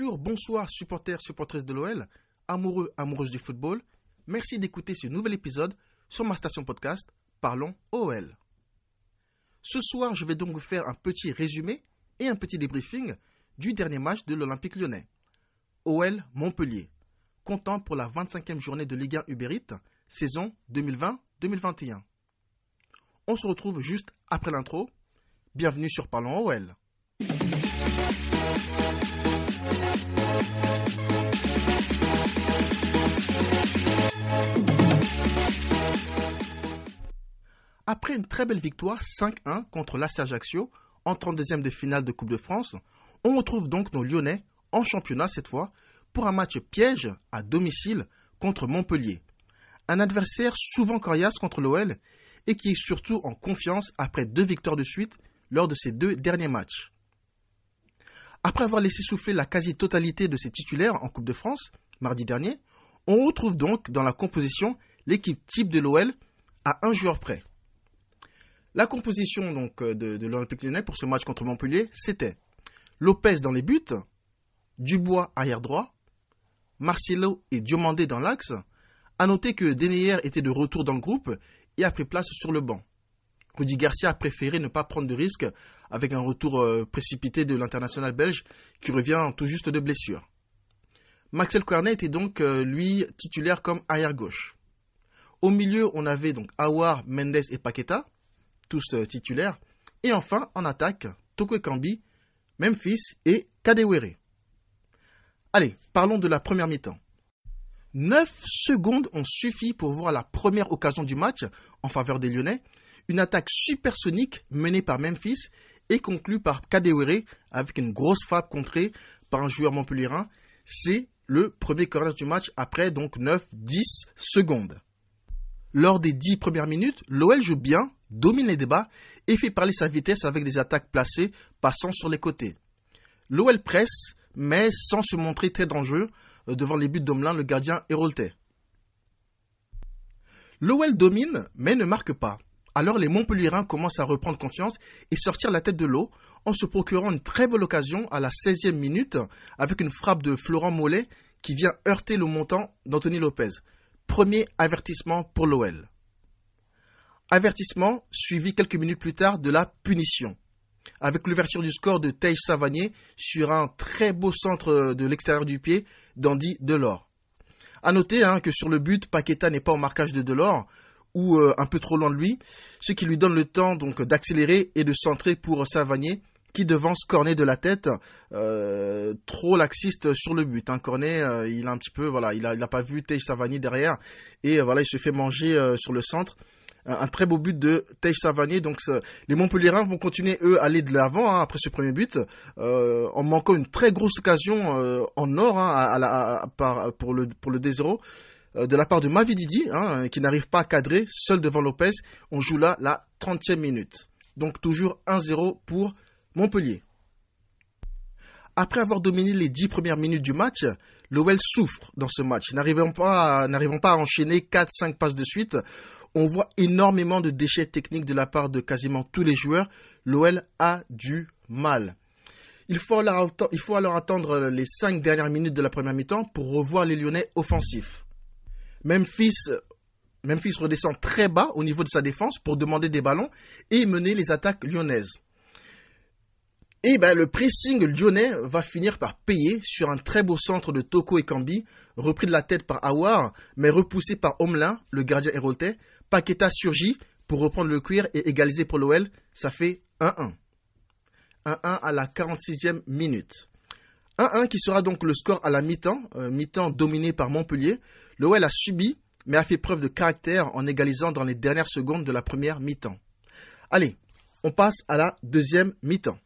Bonsoir, supporters, supportrices de l'OL, amoureux, amoureuses du football. Merci d'écouter ce nouvel épisode sur ma station podcast Parlons OL. Ce soir, je vais donc vous faire un petit résumé et un petit débriefing du dernier match de l'Olympique lyonnais. OL Montpellier, comptant pour la 25e journée de Ligue 1 Uber saison 2020-2021. On se retrouve juste après l'intro. Bienvenue sur Parlons OL. Après une très belle victoire 5-1 contre l'Asse Ajaccio en 32e de finale de Coupe de France, on retrouve donc nos Lyonnais en championnat cette fois pour un match piège à domicile contre Montpellier. Un adversaire souvent coriace contre l'OL et qui est surtout en confiance après deux victoires de suite lors de ses deux derniers matchs. Après avoir laissé souffler la quasi-totalité de ses titulaires en Coupe de France mardi dernier, on retrouve donc dans la composition l'équipe type de l'OL à un joueur près. La composition donc euh, de, l'Olympique lyonnais pour ce match contre Montpellier, c'était Lopez dans les buts, Dubois arrière droit, Marcelo et Diomandé dans l'axe. À noter que Deneyer était de retour dans le groupe et a pris place sur le banc. Rudy Garcia a préféré ne pas prendre de risque avec un retour euh, précipité de l'international belge qui revient tout juste de blessure. Maxel Cornet était donc euh, lui titulaire comme arrière gauche. Au milieu, on avait donc Awar, Mendes et Paqueta tous euh, titulaires. Et enfin, en attaque, Toko Kambi, Memphis et Kadewere. Allez, parlons de la première mi-temps. 9 secondes ont suffi pour voir la première occasion du match en faveur des Lyonnais. Une attaque supersonique menée par Memphis et conclue par Kadewere avec une grosse frappe contrée par un joueur montpellierin. C'est le premier corner du match après donc 9-10 secondes. Lors des 10 premières minutes, l'OL joue bien, domine les débats et fait parler sa vitesse avec des attaques placées passant sur les côtés. L'OL presse, mais sans se montrer très dangereux euh, devant les buts d'Omelin, le gardien héroltais. L'OL domine, mais ne marque pas. Alors les Montpellierins commencent à reprendre confiance et sortir la tête de l'eau en se procurant une très belle occasion à la 16e minute avec une frappe de Florent Mollet qui vient heurter le montant d'Anthony Lopez. Premier avertissement pour l'OL. Avertissement suivi quelques minutes plus tard de la punition. Avec l'ouverture du score de Tej Savanier sur un très beau centre de l'extérieur du pied d'Andy Delors. A noter hein, que sur le but, Paqueta n'est pas au marquage de Delors ou euh, un peu trop loin de lui, ce qui lui donne le temps donc d'accélérer et de centrer pour Savanier qui devance Cornet de la tête, euh, trop laxiste sur le but. Hein. Cornet, euh, il a un petit peu, voilà, il n'a pas vu Tej Savanier derrière et voilà, il se fait manger sur le centre un très beau but de Tej Savanier. Donc les Montpellierins vont continuer eux à aller de l'avant hein, après ce premier but, en manquant une très grosse occasion en or hein, pour le pour le D0 euh, de la part de Mavididi, hein, qui n'arrive pas à cadrer seul devant Lopez. On joue là la 30e minute. Donc toujours 1-0 pour Montpellier. Après avoir dominé les 10 premières minutes du match, l'OL souffre dans ce match. N'arrivant pas, à enchaîner 4-5 passes de suite, on voit énormément de déchets techniques de la part de quasiment tous les joueurs. L'OL a du mal. Il faut, alors, il faut alors attendre les 5 dernières minutes de la première mi-temps pour revoir les Lyonnais offensifs. Memphis, Memphis redescend très bas au niveau de sa défense pour demander des ballons et mener les attaques lyonnaises. Et ben, le pressing lyonnais va finir par payer sur un très beau centre de Toko et Kambi, repris de la tête par Awar, mais repoussé par Omelin, le gardien héroltais, Paqueta surgit pour reprendre le cuir et égaliser pour l'OL. Ça fait 1-1. 1-1 à la 46e minute. 1-1 qui sera donc le score à la mi-temps, euh, mi-temps dominé par Montpellier. L'OL a subi, mais a fait preuve de caractère en égalisant dans les dernières secondes de la première mi-temps. Allez, on passe à la deuxième mi-temps.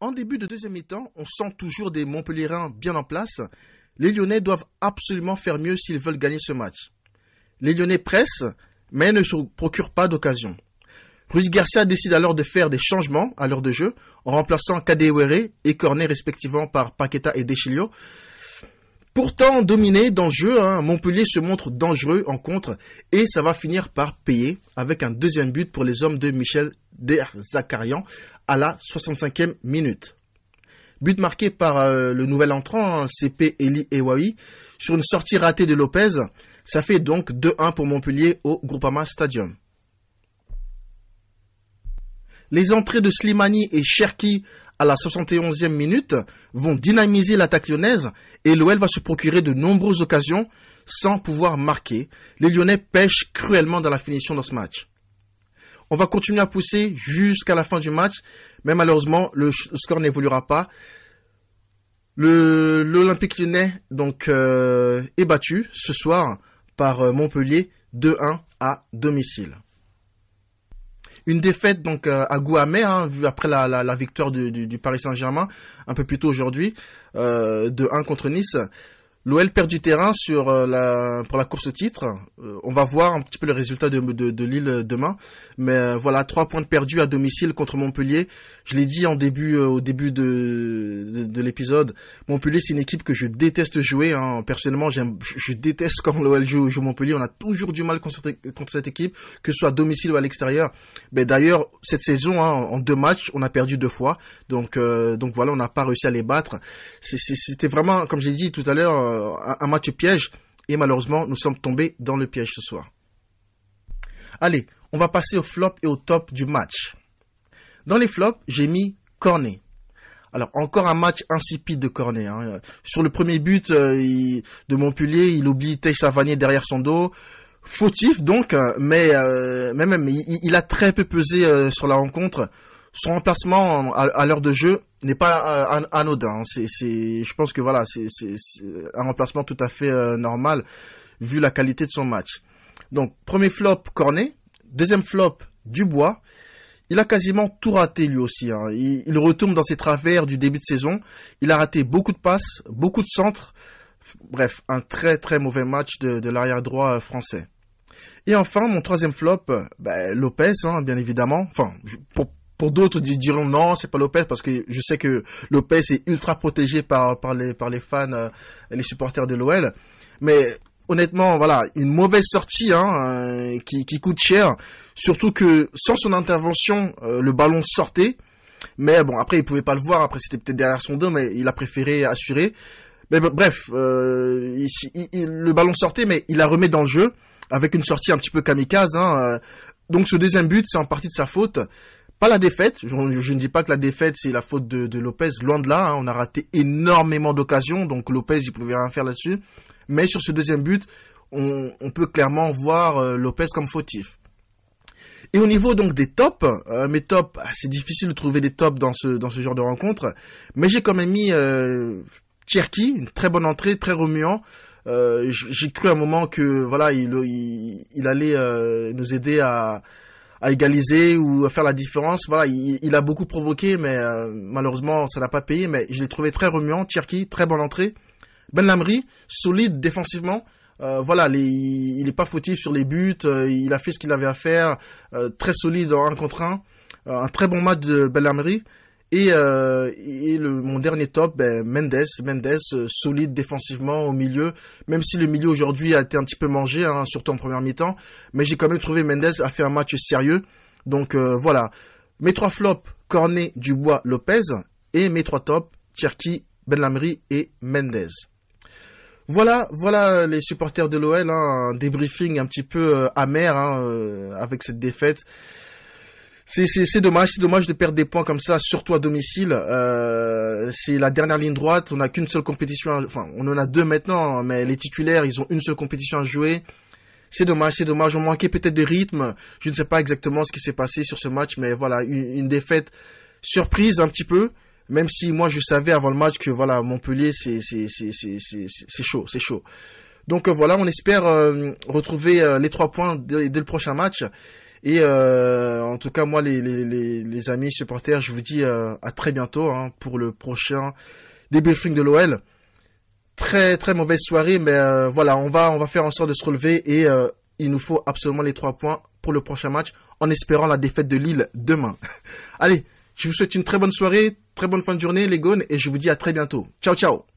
En début de deuxième mi-temps, on sent toujours des Montpellierins bien en place, les Lyonnais doivent absolument faire mieux s'ils veulent gagner ce match. Les Lyonnais pressent, mais ne se procurent pas d'occasion. Ruiz Garcia décide alors de faire des changements à l'heure de jeu, en remplaçant Kadewere et Cornet respectivement par Paqueta et Deschilio. Pourtant dominé dans le jeu, hein, Montpellier se montre dangereux en contre et ça va finir par payer avec un deuxième but pour les hommes de Michel Derzakarian à la 65e minute. But marqué par euh, le nouvel entrant, hein, CP Eli Ewawi, sur une sortie ratée de Lopez. Ça fait donc 2-1 pour Montpellier au Groupama Stadium. Les entrées de Slimani et Cherki à la 71e minute vont dynamiser l'attaque lyonnaise et l'OL va se procurer de nombreuses occasions sans pouvoir marquer. Les Lyonnais pêchent cruellement dans la finition de ce match. On va continuer à pousser jusqu'à la fin du match, mais malheureusement le score n'évoluera pas. L'Olympique lyonnais donc euh, est battu ce soir par euh, Montpellier 2-1 à domicile une défaite donc euh, à goût amer, hein, après la, la, victoire du, du, Paris Saint-Germain un peu plus tôt aujourd'hui, euh, de 1 contre Nice. L'OL perd du terrain sur euh, la, pour la course au titre. Euh, on va voir un petit peu le résultat de, de, de Lille demain. Mais euh, voilà, trois points de perdus à domicile contre Montpellier. Je l'ai dit en début, au début de, de, l'épisode. Montpellier, c'est une équipe que je déteste jouer. Hein. Personnellement, j'aime, je déteste quand l'OL joue, joue, Montpellier. On a toujours du mal contre, contre cette équipe, que ce soit à domicile ou à l'extérieur. Mais d'ailleurs, cette saison, hein, en deux matchs, on a perdu deux fois. Donc, donc voilà, on n'a pas réussi à les battre. C'était vraiment, comme j'ai dit tout à l'heure un match piège et malheureusement nous sommes tombés dans le piège ce soir. Allez, on va passer au flop et au top du match. Dans les flops, j'ai mis Cornet. Alors encore un match insipide de Cornet. Hein. Sur le premier but euh, de Montpellier, il oublie Tej Savanier derrière son dos. Fautif donc, euh, mais, euh, même il, a très peu pesé sur la rencontre son remplacement à, l'heure de jeu n'est pas euh, anodin. C'est, je pense que voilà, c'est, un remplacement tout à fait euh, normal vu la qualité de son match. Donc premier flop Cornet, deuxième flop Dubois. Il a quasiment tout raté lui aussi. Hein. Il, retourne dans ses travers du début de saison. Il a raté beaucoup de passes, beaucoup de centres. Bref, un très très mauvais match de, l'arrière droit euh, français. Et enfin, mon troisième flop, ben, Lopez, hein, bien évidemment. Enfin, pour, pour d'autres diront non, c'est pas Lopez parce que je sais que Lopez est ultra protégé par par les par les fans, euh, les supporters de l'OL. Mais honnêtement, voilà, une mauvaise sortie hein, euh, qui qui coûte cher. Surtout que sans son intervention, euh, le ballon sortait. Mais bon, après il pouvait pas le voir. Après c'était peut-être derrière son dos, mais il a préféré assurer. Mais bref, le ballon sortait, mais il la remet dans le jeu avec une sortie un petit peu kamikaze. Hein, donc ce deuxième but, c'est en partie de sa faute. Pas la défaite, je, ne dis pas que la défaite c'est la faute de, Lopez, loin de là, hein. on a raté énormément d'occasions, donc Lopez il pouvait rien faire là-dessus. Mais sur ce deuxième but, on, peut clairement voir euh, Lopez comme fautif. Et au niveau donc des tops, euh, mes tops, ah, c'est difficile de trouver des tops dans ce dans ce genre de rencontre, mais j'ai quand même mis euh, une très bonne entrée, très remuant. Euh, j'ai cru à un moment que voilà, il, il allait nous aider à à égaliser ou à faire la différence. Voilà, il, a beaucoup provoqué, mais euh, malheureusement, ça n'a pas payé. Mais je l'ai trouvé très remuant. Cherki, très bonne entrée. Ben Lamri, solide défensivement. Euh, voilà, il n'est pas fautif sur les buts. Euh, il a fait ce qu'il avait à faire. très solide en 1 contre 1. un très bon match de Ben Lamri. Et, euh, et le, mon dernier top, ben, Mendes, Mendes, euh, solide défensivement au milieu, même si le milieu aujourd'hui a été un petit peu mangé, hein, surtout en première mi-temps, mais j'ai quand même trouvé Mendes a fait un match sérieux. Donc euh, voilà, mes trois flops, Cornet, Dubois, Lopez, et mes trois tops, Cherki, Benlamri et Mendes. Voilà, voilà les supporters de l'OL, hein, un débriefing un petit peu euh, amer hein, avec cette défaite c'est dommage, c'est dommage de perdre des points comme ça, surtout à domicile. Euh, c'est la dernière ligne droite. On n'a qu'une seule compétition, enfin, on en a deux maintenant, mais les titulaires, ils ont une seule compétition à jouer. C'est dommage, c'est dommage. On manquait peut-être de rythme. Je ne sais pas exactement ce qui s'est passé sur ce match, mais voilà, une, défaite surprise un petit peu. Même si moi je savais avant le match que voilà Montpellier c'est c'est c'est c'est chaud, c'est chaud. Donc euh, voilà, on espère euh, retrouver euh, les trois points dès, dès, le prochain match. Et euh, en tout cas, moi, les, les, les, amis supporters, je vous dis euh, à très bientôt hein, pour le prochain débriefing de l'OL. Très très mauvaise soirée, mais euh, voilà, on va on va faire en sorte de se relever et il nous faut absolument les trois points pour le prochain match, en espérant la défaite de Lille demain. Allez, je vous souhaite une très bonne soirée, très bonne fin de journée, les gones, et je vous dis à très bientôt. Ciao ciao